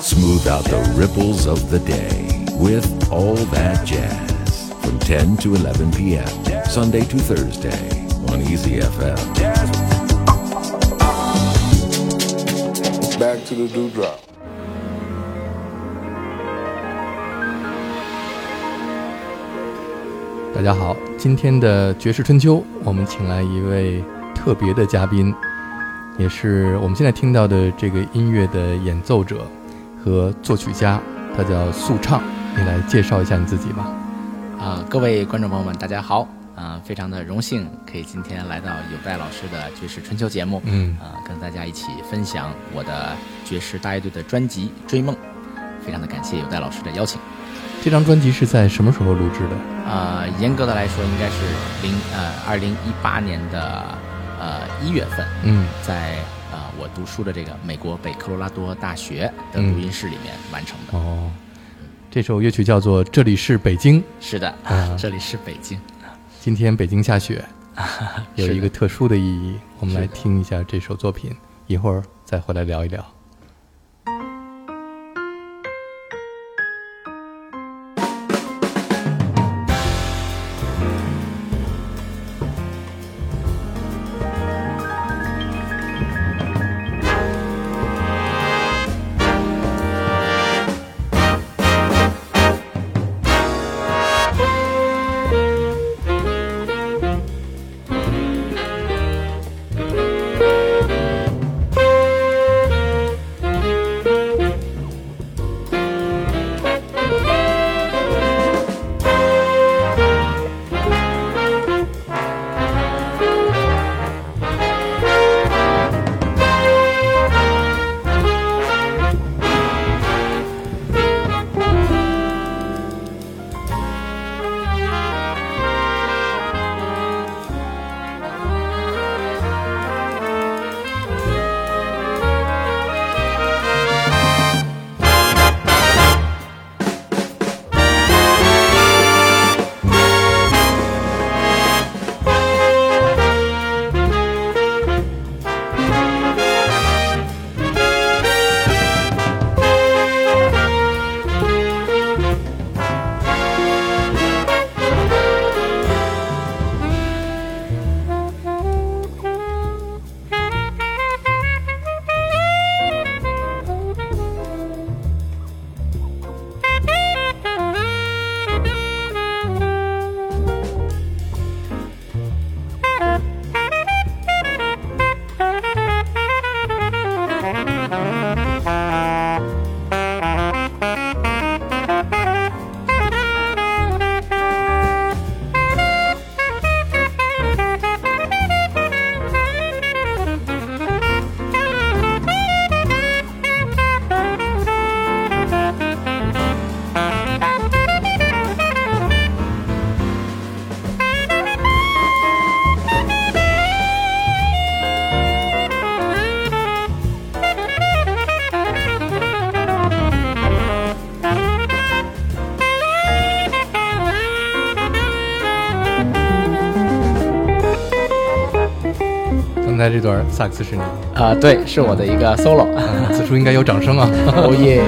Smooth out the ripples of the day with All That Jazz from 10 to 11 p.m. Sunday to Thursday on Easy FM. Back to the dewdrop. 大家好，今天的爵士春秋，我们请来一位特别的嘉宾，也是我们现在听到的这个音乐的演奏者和作曲家，他叫素畅。你来介绍一下你自己吧。啊，各位观众朋友们，大家好！啊，非常的荣幸可以今天来到有代老师的爵士春秋节目，嗯啊，跟大家一起分享我的爵士大乐队的专辑《追梦》，非常的感谢有代老师的邀请。这张专辑是在什么时候录制的？啊，严格的来说，应该是零呃二零一八年的呃一月份，嗯，在呃我读书的这个美国北科罗拉多大学的录音室里面完成的。哦，这首乐曲叫做《这里是北京》。是的，啊 这里是北京。今天北京下雪，有一个特殊的意义。我们来听一下这首作品，一会儿再回来聊一聊。萨克斯是你，啊、对，是我的一个 solo。嗯 此处应该有掌声啊！哦耶！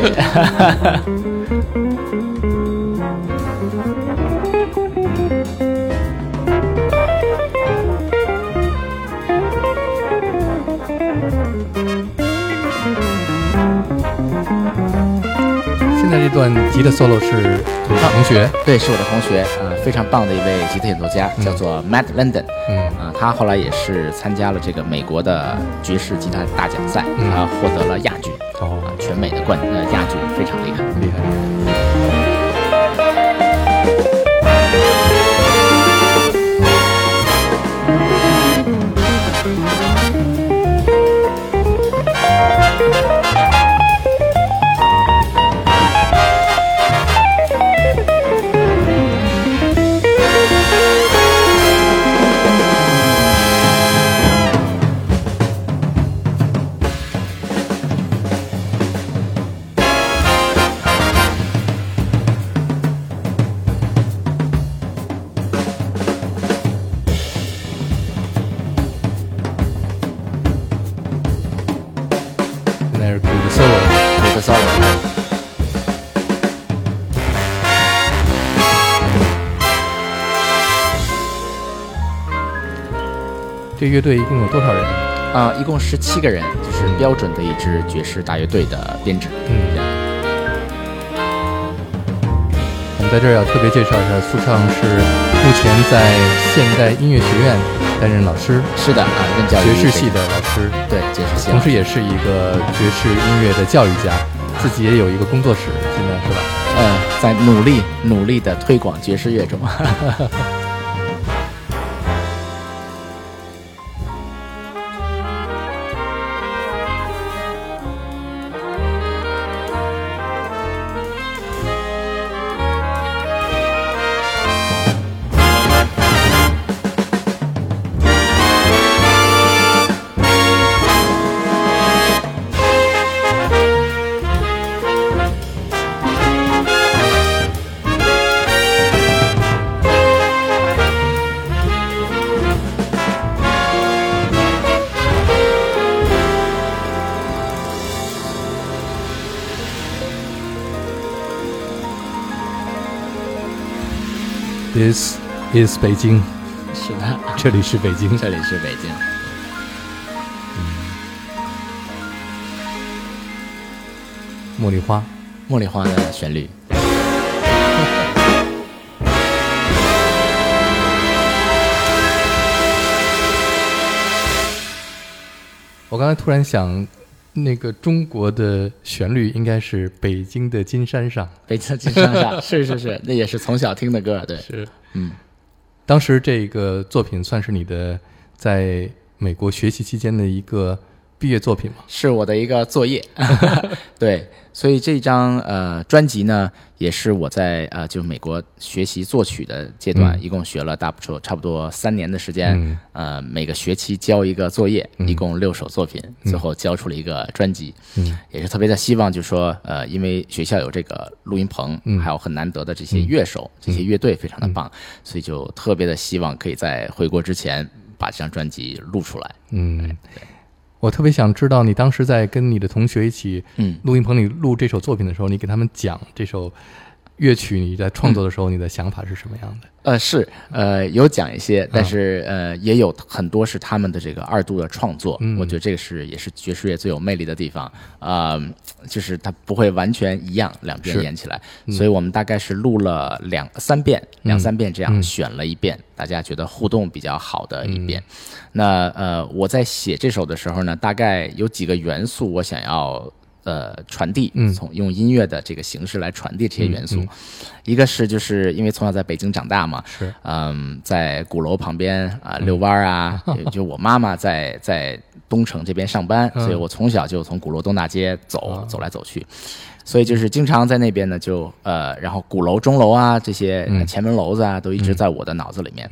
现在这段吉的 solo 是同学，对，是我的同学，呃，非常棒的一位吉他演奏家，叫做 Matt London。嗯啊、他后来也是参加了这个美国的爵士吉他大奖赛，嗯他获得了亚军，哦啊，全美的冠呃亚军，非常厉害。厉害。这乐队一共有多少人？啊，一共十七个人，就是标准的一支爵士大乐队的编制。嗯，我们在这儿要特别介绍一下，苏畅是目前在现代音乐学院担任老师。是的啊，任教爵士系的老师。对，爵士系，同时也是一个爵士音乐的教育家，自己也有一个工作室，现在是吧？嗯，在努力努力的推广爵士乐中。is 北京，是的，这里是北京，这里是北京。茉莉花，茉莉花的旋律。我刚才突然想。那个中国的旋律应该是《北京的金山上》，北京的金山上是是是，那也是从小听的歌，对，是，嗯，当时这个作品算是你的在美国学习期间的一个。毕业作品吗？是我的一个作业，对，所以这张呃专辑呢，也是我在呃就美国学习作曲的阶段，一共学了大不多差不多三年的时间，呃每个学期交一个作业，一共六首作品，最后交出了一个专辑，也是特别的希望，就是说呃因为学校有这个录音棚，还有很难得的这些乐手，这些乐队非常的棒，所以就特别的希望可以在回国之前把这张专辑录出来，嗯，对。我特别想知道，你当时在跟你的同学一起，嗯，录音棚里录这首作品的时候，你给他们讲这首乐曲，你在创作的时候，你的想法是什么样的？呃，是，呃，有讲一些，但是呃，也有很多是他们的这个二度的创作。我觉得这个是也是爵士乐最有魅力的地方啊，就是它不会完全一样，两边演起来。所以我们大概是录了两三遍，两三遍这样选了一遍，大家觉得互动比较好的一遍。那呃，我在写这首的时候呢，大概有几个元素我想要。呃，传递，从用音乐的这个形式来传递这些元素，一个是就是因为从小在北京长大嘛，是，嗯，在鼓楼旁边啊遛弯啊，就我妈妈在在东城这边上班，所以我从小就从鼓楼东大街走走来走去，所以就是经常在那边呢，就呃，然后鼓楼钟楼啊这些前门楼子啊，都一直在我的脑子里面，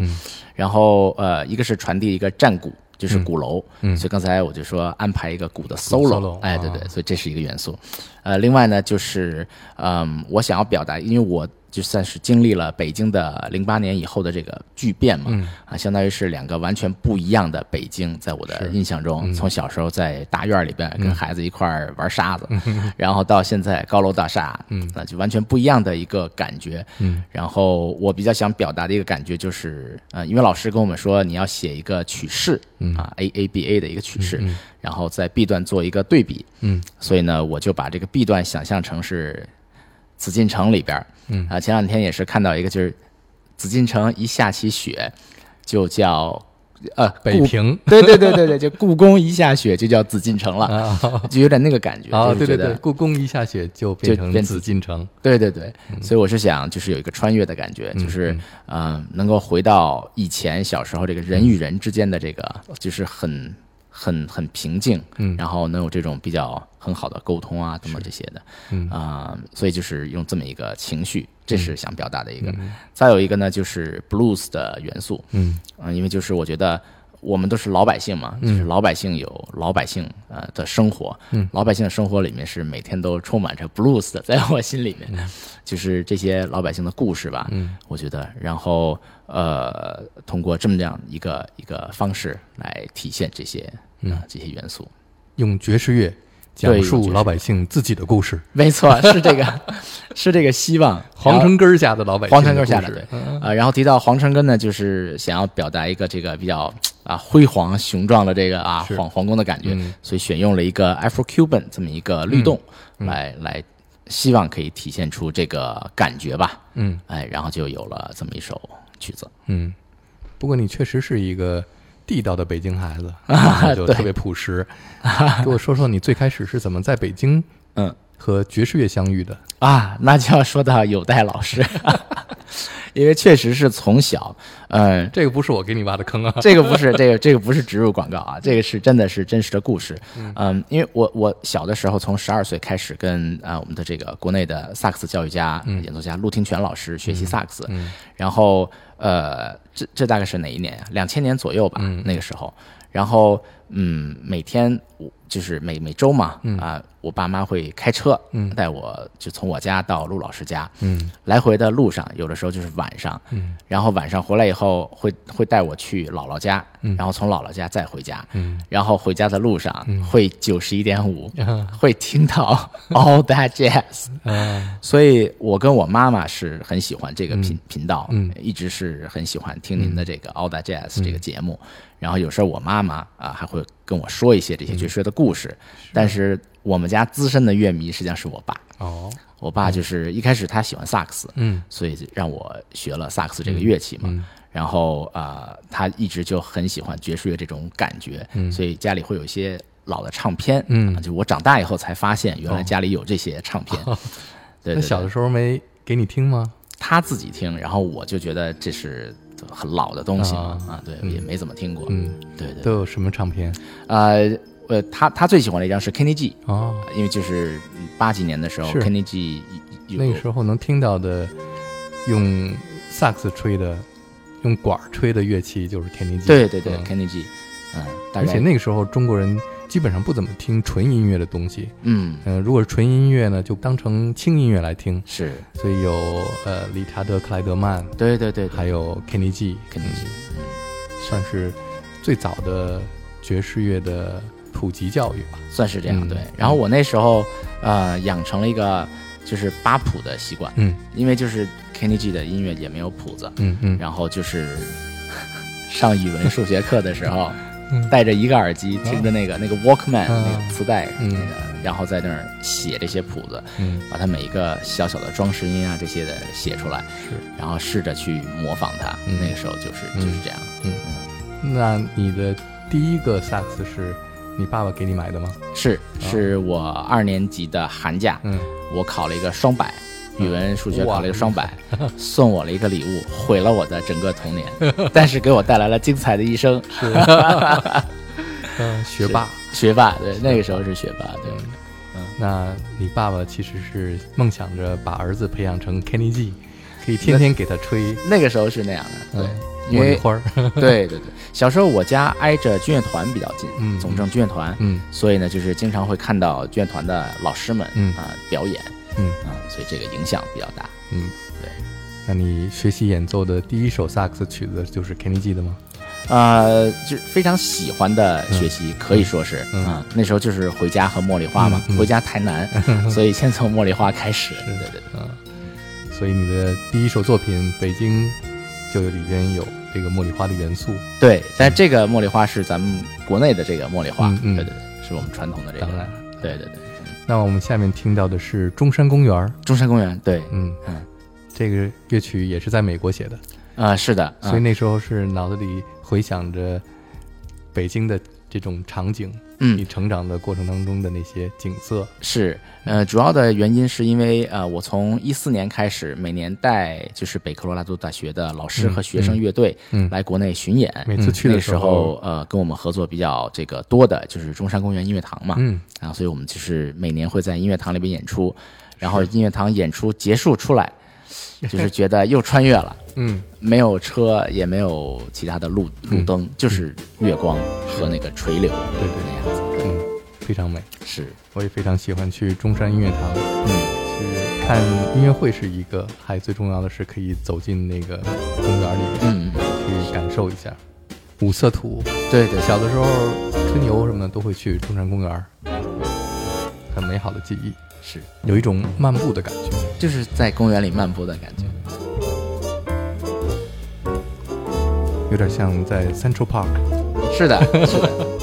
然后呃，一个是传递一个战鼓。就是鼓楼，所以刚才我就说安排一个鼓的 solo，哎，对对，所以这是一个元素。呃，另外呢，就是嗯，我想要表达，因为我。就算是经历了北京的零八年以后的这个巨变嘛，啊，相当于是两个完全不一样的北京，在我的印象中，从小时候在大院里边跟孩子一块儿玩沙子，然后到现在高楼大厦，那就完全不一样的一个感觉。然后我比较想表达的一个感觉就是，呃，因为老师跟我们说你要写一个曲式，啊，A A B A 的一个曲式，然后在 B 段做一个对比，嗯，所以呢，我就把这个 B 段想象成是。紫禁城里边嗯。啊，前两天也是看到一个，就是紫禁城一下起雪，就叫呃北平，对对对对对，就故宫一下雪就叫紫禁城了，就有点那个感觉啊，对对对，故宫一下雪就变成紫禁城，对对对，所以我是想就是有一个穿越的感觉，就是嗯，能够回到以前小时候这个人与人之间的这个，就是很。很很平静，嗯，然后能有这种比较很好的沟通啊，等等这些的，嗯。啊，所以就是用这么一个情绪，这是想表达的一个。再有一个呢，就是 blues 的元素，嗯。因为就是我觉得我们都是老百姓嘛，就是老百姓有老百姓呃的生活，嗯，老百姓的生活里面是每天都充满着 blues 的，在我心里面，就是这些老百姓的故事吧，嗯，我觉得，然后呃，通过这么样一个一个方式来体现这些。嗯，这些元素，用爵士乐讲述老百姓自己的故事。没错，是这个，是这个希望。皇城根下的老百姓，皇城根下的对，呃，然后提到皇城根呢，就是想要表达一个这个比较啊辉煌雄壮的这个啊皇皇宫的感觉，所以选用了一个 Afro Cuban 这么一个律动来来。希望可以体现出这个感觉吧，嗯，哎，然后就有了这么一首曲子，嗯。不过你确实是一个地道的北京孩子，就特别朴实。给我说说你最开始是怎么在北京，嗯，和爵士乐相遇的？啊？那就要说到有代老师。因为确实是从小，嗯，这个不是我给你挖的坑啊，这个不是，这个这个不是植入广告啊，这个是真的是真实的故事，嗯，因为我我小的时候从十二岁开始跟啊我们的这个国内的萨克斯教育家、演奏家陆廷泉老师学习萨克斯，然后呃，这这大概是哪一年呀？两千年左右吧，那个时候，然后嗯，每天就是每每周嘛，啊。我爸妈会开车，嗯，带我就从我家到陆老师家，嗯，来回的路上，有的时候就是晚上，嗯，然后晚上回来以后会会带我去姥姥家，嗯，然后从姥姥家再回家，嗯，然后回家的路上会九十一点五，会听到 All That Jazz，嗯，所以我跟我妈妈是很喜欢这个频频道，嗯，一直是很喜欢听您的这个 All That Jazz 这个节目，然后有时候我妈妈啊还会跟我说一些这些爵士的故事，但是。我们家资深的乐迷实际上是我爸。哦，我爸就是一开始他喜欢萨克斯，嗯，所以让我学了萨克斯这个乐器嘛，然后啊，他一直就很喜欢爵士乐这种感觉，嗯。所以家里会有一些老的唱片，嗯，就我长大以后才发现，原来家里有这些唱片。对，那小的时候没给你听吗？他自己听，然后我就觉得这是很老的东西嘛，啊，对，也没怎么听过，嗯，对对。都有什么唱片？呃。呃，他他最喜欢的一张是 Kenny G 哦，因为就是八几年的时候，Kenny G 那个时候能听到的用萨克斯吹的、用管吹的乐器就是 Kenny G。对对对，Kenny G，嗯，而且那个时候中国人基本上不怎么听纯音乐的东西，嗯。嗯，如果是纯音乐呢，就当成轻音乐来听，是，所以有呃理查德克莱德曼，对对对，还有 Kenny G，Kenny G，嗯，算是最早的爵士乐的。普及教育吧，算是这样对。然后我那时候，呃，养成了一个就是扒谱的习惯，嗯，因为就是 Kenny G 的音乐也没有谱子，嗯嗯。然后就是 上语文、数学课的时候，戴着一个耳机听着那个那个 Walkman 那个磁带，那个，然后在那儿写这些谱子，嗯，把它每一个小小的装饰音啊这些的写出来，是，然后试着去模仿它。那个时候就是就是这样，嗯嗯。那你的第一个萨克斯是？你爸爸给你买的吗？是，是我二年级的寒假，嗯，我考了一个双百，语文、数学考了一个双百，送我了一个礼物，毁了我的整个童年，但是给我带来了精彩的一生。是，嗯，学霸，学霸，对，那个时候是学霸，对。嗯，那你爸爸其实是梦想着把儿子培养成 Kenny G，可以天天给他吹。那个时候是那样的，对。茉莉花儿，对对对，小时候我家挨着军乐团比较近，嗯，总政军乐团，嗯，所以呢，就是经常会看到军乐团的老师们，嗯。啊表演，嗯。啊，所以这个影响比较大，嗯，对。那你学习演奏的第一首萨克斯曲子就是 Kenny G 的吗？呃，就非常喜欢的学习，可以说是啊，那时候就是回家和茉莉花嘛，回家太难，所以先从茉莉花开始，对对对，嗯，所以你的第一首作品《北京》。就里边有这个茉莉花的元素，对，但这个茉莉花是咱们国内的这个茉莉花，对对对，是我们传统的这个。当然，对对对。那我们下面听到的是中山公园。中山公园，对，嗯。嗯，这个乐曲也是在美国写的，啊，是的，所以那时候是脑子里回想着北京的这种场景。嗯，你成长的过程当中的那些景色。是，呃，主要的原因是因为，呃，我从一四年开始，每年带就是北科罗拉多大学的老师和学生乐队来国内巡演。每次去的时候，呃，跟我们合作比较这个多的就是中山公园音乐堂嘛，嗯，然后所以我们就是每年会在音乐堂里边演出，然后音乐堂演出结束出来，就是觉得又穿越了。嗯，没有车，也没有其他的路路灯，就是月光和那个垂柳，对对，那样子，嗯，非常美。是，我也非常喜欢去中山音乐堂，嗯，去看音乐会是一个，还最重要的是可以走进那个公园里面，嗯，去感受一下五色土。对对，小的时候春游什么的都会去中山公园。很美好的记忆，是有一种漫步的感觉，就是在公园里漫步的感觉，有点像在 Central Park。是的，是的。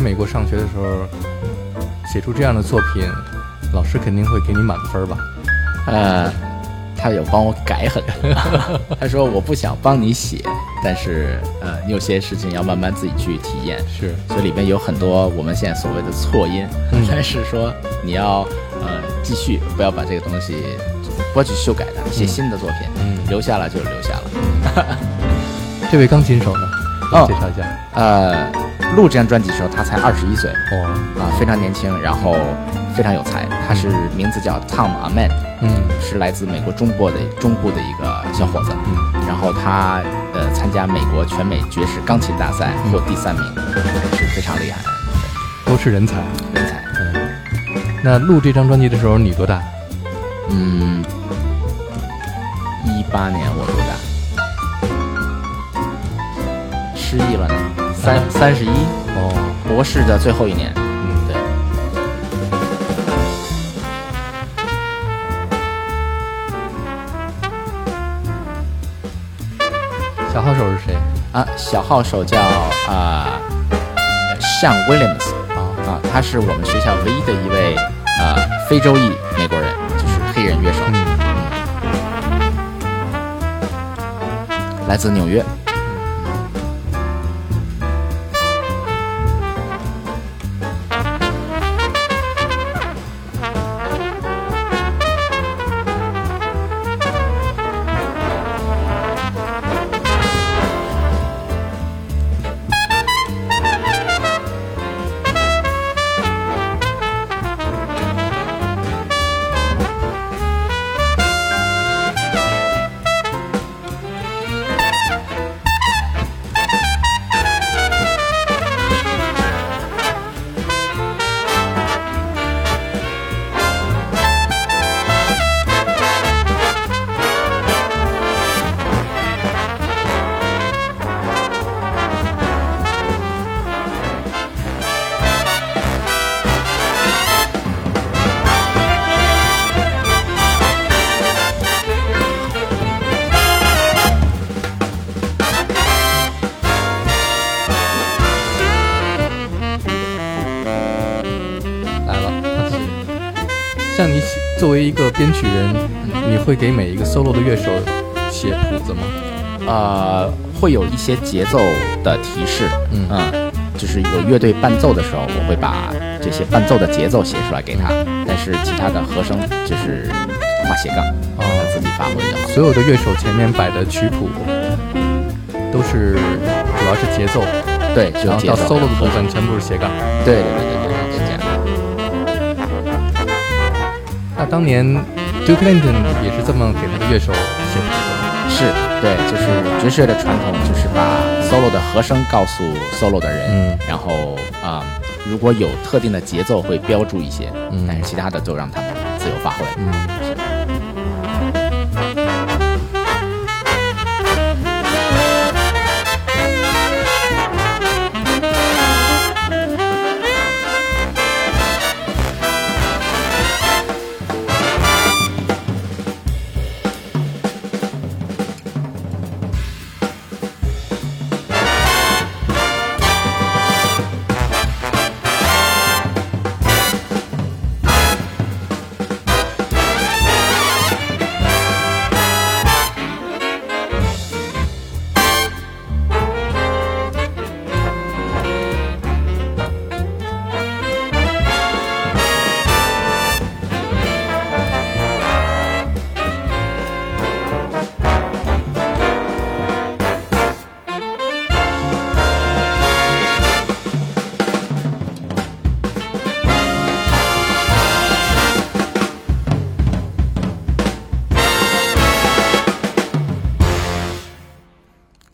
在美国上学的时候，写出这样的作品，老师肯定会给你满分吧？呃，他有帮我改很多。他说我不想帮你写，但是呃，你有些事情要慢慢自己去体验。是，所以里面有很多我们现在所谓的错音，但是说你要呃继续，不要把这个东西不要去修改它，写新的作品，嗯，留下了就留下了。这位钢琴手呢？介绍一下。呃。录这张专辑的时候，他才二十一岁，哇，啊，非常年轻，然后非常有才。他是名字叫 Tom Aman，嗯，是来自美国中部的中部的一个小伙子，嗯，然后他呃参加美国全美爵士钢琴大赛获第三名，是非常厉害，都是人才，人才。嗯，那录这张专辑的时候你多大？嗯，一八年我多大？失忆了呢。三三十一哦，博士的最后一年，嗯，对。小号手是谁？啊？小号手叫啊，Sean Williams 啊。啊，他是我们学校唯一的一位啊非洲裔美国人，就是黑人乐手，嗯，来自纽约。作为一个编曲人，你会给每一个 solo 的乐手写谱子吗？呃，会有一些节奏的提示，嗯，就是有乐队伴奏的时候，我会把这些伴奏的节奏写出来给他。但是其他的和声就是画斜杠，啊，自己发挥的。所有的乐手前面摆的曲谱都是主要是节奏，对，然后到 solo 的部分全部是斜杠，对对对对对，那当年 Duke Ellington 也是这么给他的乐手写谱子，是对，就是爵士乐的传统，就是把 solo 的和声告诉 solo 的人，嗯，然后啊，如果有特定的节奏会标注一些，嗯，但是其他的都让他们自由发挥，嗯。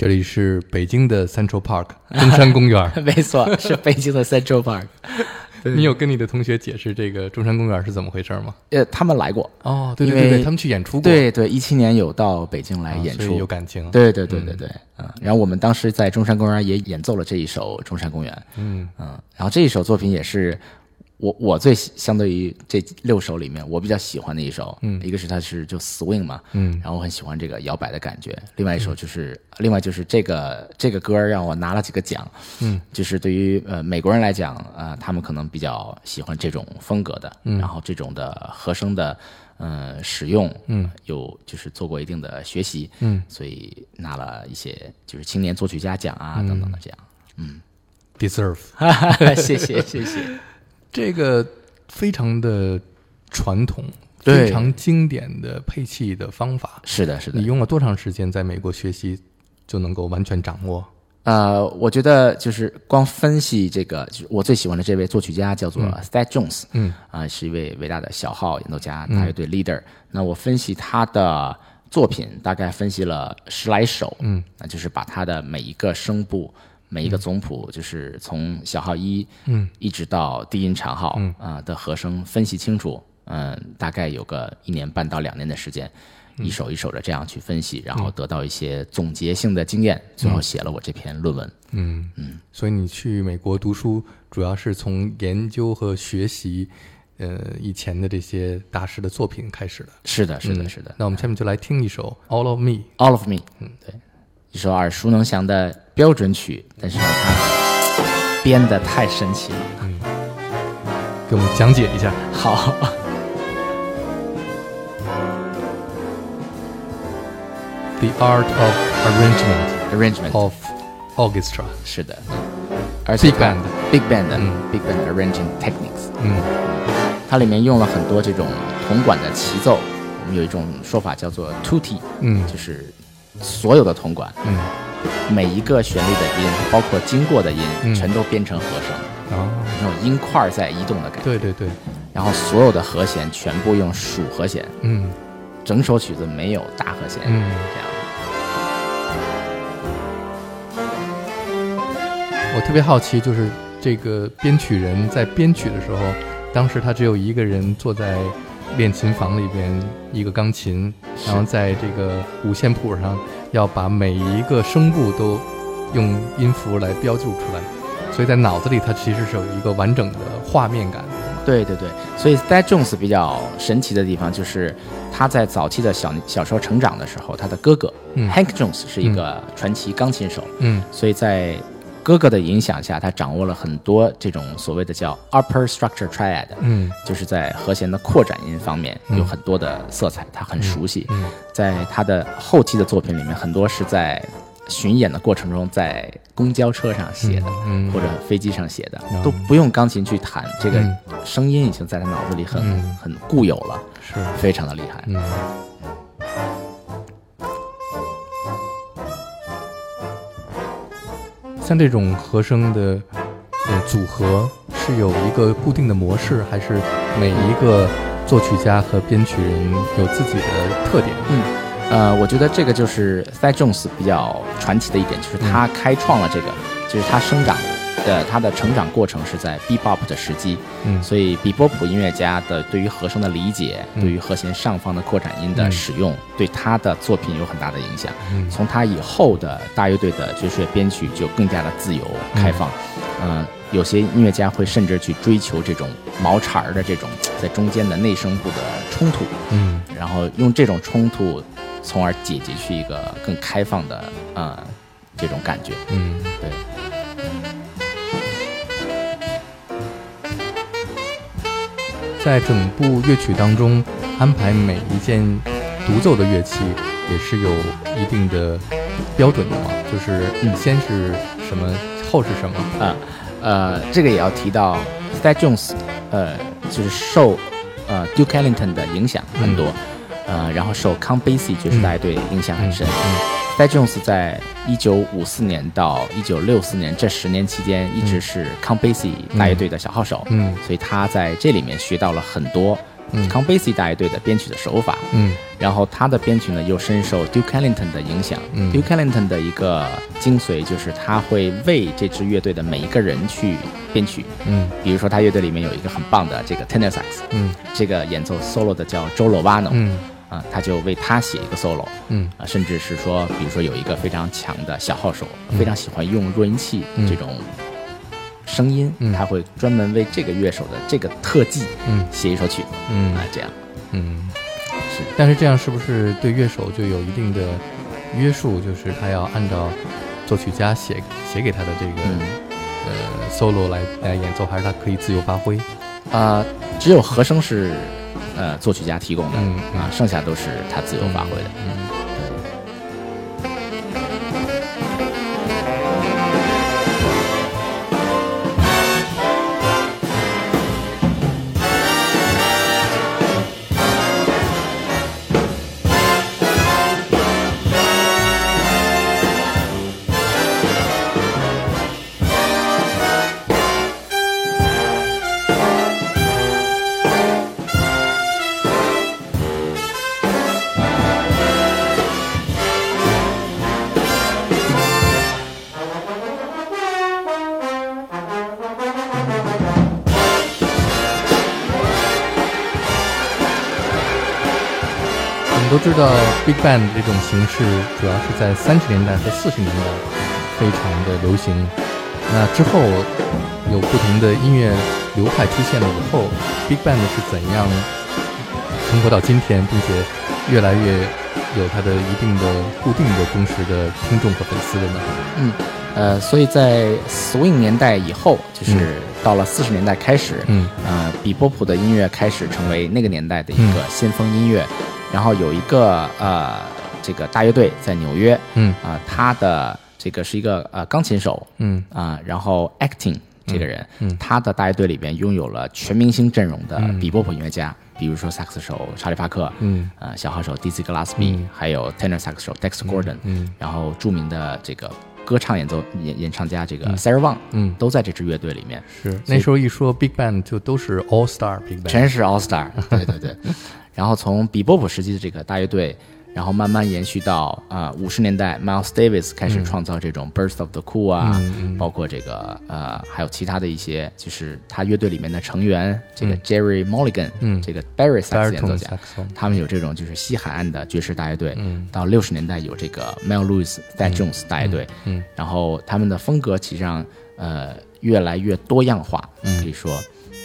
这里是北京的 Central Park 中山公园，没错，是北京的 Central Park。你有跟你的同学解释这个中山公园是怎么回事吗？呃，他们来过哦，对对对，他们去演出过，对对，一七年有到北京来演出，有感情。对对对对对，嗯，然后我们当时在中山公园也演奏了这一首《中山公园》，嗯嗯，然后这一首作品也是。我我最相对于这六首里面，我比较喜欢的一首，嗯，一个是它是就 swing 嘛，嗯，然后我很喜欢这个摇摆的感觉。另外一首就是，另外就是这个这个歌让我拿了几个奖，嗯，就是对于呃美国人来讲，呃，他们可能比较喜欢这种风格的，嗯，然后这种的和声的，呃，使用，嗯，有就是做过一定的学习，嗯，所以拿了一些就是青年作曲家奖啊等等的这样，嗯，deserve，谢谢 谢谢。这个非常的传统，非常经典的配器的方法。是的，是的。你用了多长时间在美国学习就能够完全掌握？呃，我觉得就是光分析这个，就是我最喜欢的这位作曲家叫做 Thad Jones，嗯，啊，是一位伟大的小号演奏家，大乐队 leader。那我分析他的作品，大概分析了十来首，嗯，那就是把他的每一个声部。每一个总谱就是从小号一，嗯，一直到低音长号，嗯啊的和声分析清楚，嗯，大概有个一年半到两年的时间，一首一首的这样去分析，然后得到一些总结性的经验，最后写了我这篇论文。嗯嗯，所以你去美国读书，主要是从研究和学习，呃，以前的这些大师的作品开始的。是的，是的，是的。那我们下面就来听一首《All of Me》，All of Me。嗯，对。一首耳熟能详的标准曲，但是它编的太神奇了。嗯，给我们讲解一下。好。The art of arrangement, arrangement of orchestra。是的，而且 big band, big band, big band arranging techniques。嗯，它里面用了很多这种铜管的齐奏。我们有一种说法叫做 tutti，嗯，就是。所有的铜管，嗯，每一个旋律的音，包括经过的音，全都编成和声，哦，那种音块在移动的感觉，对对对。然后所有的和弦全部用属和弦，嗯，整首曲子没有大和弦，嗯，这样。我特别好奇，就是这个编曲人在编曲的时候，当时他只有一个人坐在。练琴房里边一个钢琴，然后在这个五线谱上要把每一个声部都用音符来标注出来，所以在脑子里它其实是有一个完整的画面感。对对对，所以 Dad Jones 比较神奇的地方就是他在早期的小小时候成长的时候，他的哥哥 Hank Jones 是一个传奇钢琴手，嗯，所以在。哥哥的影响下，他掌握了很多这种所谓的叫 upper structure triad，嗯，就是在和弦的扩展音方面有很多的色彩，他很熟悉。在他的后期的作品里面，很多是在巡演的过程中，在公交车上写的，或者飞机上写的，都不用钢琴去弹，这个声音已经在他脑子里很很固有了，是。非常的厉害。像这种和声的呃组合是有一个固定的模式，还是每一个作曲家和编曲人有自己的特点？嗯，呃，我觉得这个就是 Thad Jones 比较传奇的一点，就是他开创了这个，就是他生长。的他的成长过程是在 bebop 的时期，嗯，所以比波普音乐家的对于和声的理解，对于和弦上方的扩展音的使用，对他的作品有很大的影响。从他以后的大乐队的爵士乐编曲就更加的自由开放，嗯，有些音乐家会甚至去追求这种毛茬儿的这种在中间的内声部的冲突，嗯，然后用这种冲突，从而解决去一个更开放的呃这种感觉，嗯，对。在整部乐曲当中安排每一件独奏的乐器也是有一定的标准的嘛？就是你先是什么，后是什么？啊，呃，这个也要提到 s t a t Jones，呃，就是受呃 Duke Ellington 的影响很多，呃，然后受 Count Basie 爵士大乐队影响很深。戴 Jones 在一九五四年到一九六四年这十年期间，一直是 Count Basie 大乐队的小号手，嗯，所以他在这里面学到了很多康贝西大乐队的编曲的手法，嗯，然后他的编曲呢又深受 Duke Ellington 的影响。嗯，Duke Ellington 的一个精髓就是他会为这支乐队的每一个人去编曲。嗯，比如说他乐队里面有一个很棒的这个 tenor sax，嗯，这个演奏 solo 的叫 Joe Lovano，嗯啊，他就为他写一个 solo，嗯啊，甚至是说，比如说有一个非常强的小号手，嗯非常喜欢用弱音器嗯这种声音，嗯他会专门为这个乐手的这个特技嗯写一首曲子，嗯啊，这样嗯，是但是这样是不是对乐手就有一定的约束？就是他要按照作曲家写写给他的这个、嗯呃 solo 来来演奏，还是他可以自由发挥？啊、只有和声是呃作曲家提供的，嗯嗯啊，剩下都是他自由发挥的。道，Big Band 这种形式主要是在三十年代和四十年代非常的流行。那之后有不同的音乐流派出现了以后，Big Band 是怎样存活到今天，并且越来越有它的一定的固定的忠实的听众和粉丝的呢？嗯，呃，所以在 swing 年代以后，就是到了四十年代开始，嗯呃，比波普的音乐开始成为那个年代的一个嗯先锋音乐。然后有一个呃，这个大乐队在纽约，嗯。啊、他的这个是一个呃钢琴手，嗯。啊、然后 acting 这个人，嗯他的大乐队里边拥有了全明星阵容的嗯。比波普音乐家，比如说萨克斯手查理帕克，嗯。呃，小号手 Dizzy Gillespie，、嗯。还有 tenor 萨克斯手 Dexter Gordon，、嗯。然后著名的这个歌唱演奏演演唱家这个 Sarah Vaughan，、嗯，都在这支乐队里面，是那时候一说 Big Band 就都是 All Star Big Band，全是 All Star，对对对。然后从比波普时期的这个大乐队，然后慢慢延续到啊五十年代，Miles Davis 开始创造这种 Burst of the Cool 啊，包括这个呃还有其他的一些，就是他乐队里面的成员，这个嗯。Jerry Mulligan，、嗯。这个 Barry 萨克斯演奏家。他们有这种就是西海岸的爵士大乐队，嗯。到六十年代有这个 Mel Lewis、t h a t Jones 大乐队，嗯。然后他们的风格其实上呃越来越多样化，嗯。可以说，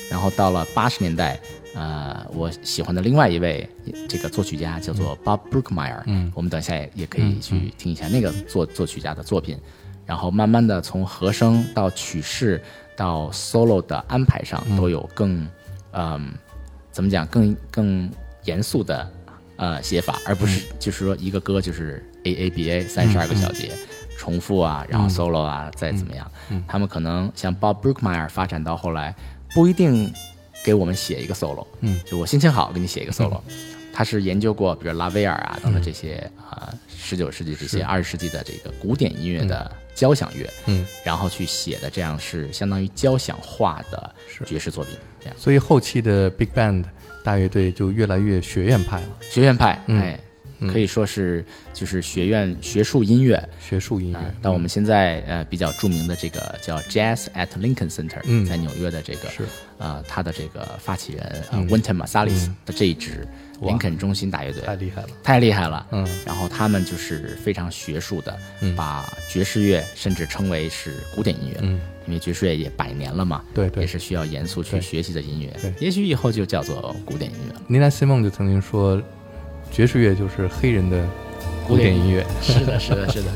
然后到了八十年代，呃，我喜欢的另外一位这个作曲家叫做 Bob Brookmeyer，嗯。我们等一下也也可以去听一下那个作作曲家的作品，然后慢慢的从和声到曲式到 solo 的安排上都有更嗯怎么讲更更严肃的呃写法，而不是就是说一个歌就是 A A B A 三十二个小节。重复啊，然后 solo 啊，再怎么样，他们可能像 Bob Brookmeyer 发展到后来，不一定给我们写一个 solo，嗯，就我心情好给你写一个 solo，、他是研究过，比如拉威尔啊等等这些啊，十九世纪这些二十世纪的这个古典音乐的交响乐，嗯，然后去写的，这样是相当于交响化的爵士作品，这样。所以后期的 Big Band 大乐队就越来越学院派了，学院派，嗯。哎，可以说是就是学院学术音乐。学术音乐。啊。到我们现在呃比较著名的这个叫 Jazz at Lincoln Center，、嗯。在纽约的这个是。呃他的这个发起人呃嗯。Winter Marsalis 的这一支林肯中心大乐队。太厉害了，太厉害了，嗯。然后他们就是非常学术的，嗯。把爵士乐甚至称为是古典音乐，嗯，因为爵士乐也百年了嘛，对对。也是需要严肃去学习的音乐对，也许以后就叫做古典音乐了。尼南西蒙就曾经说，爵士乐就是黑人的古典音乐。是的，是的，是的。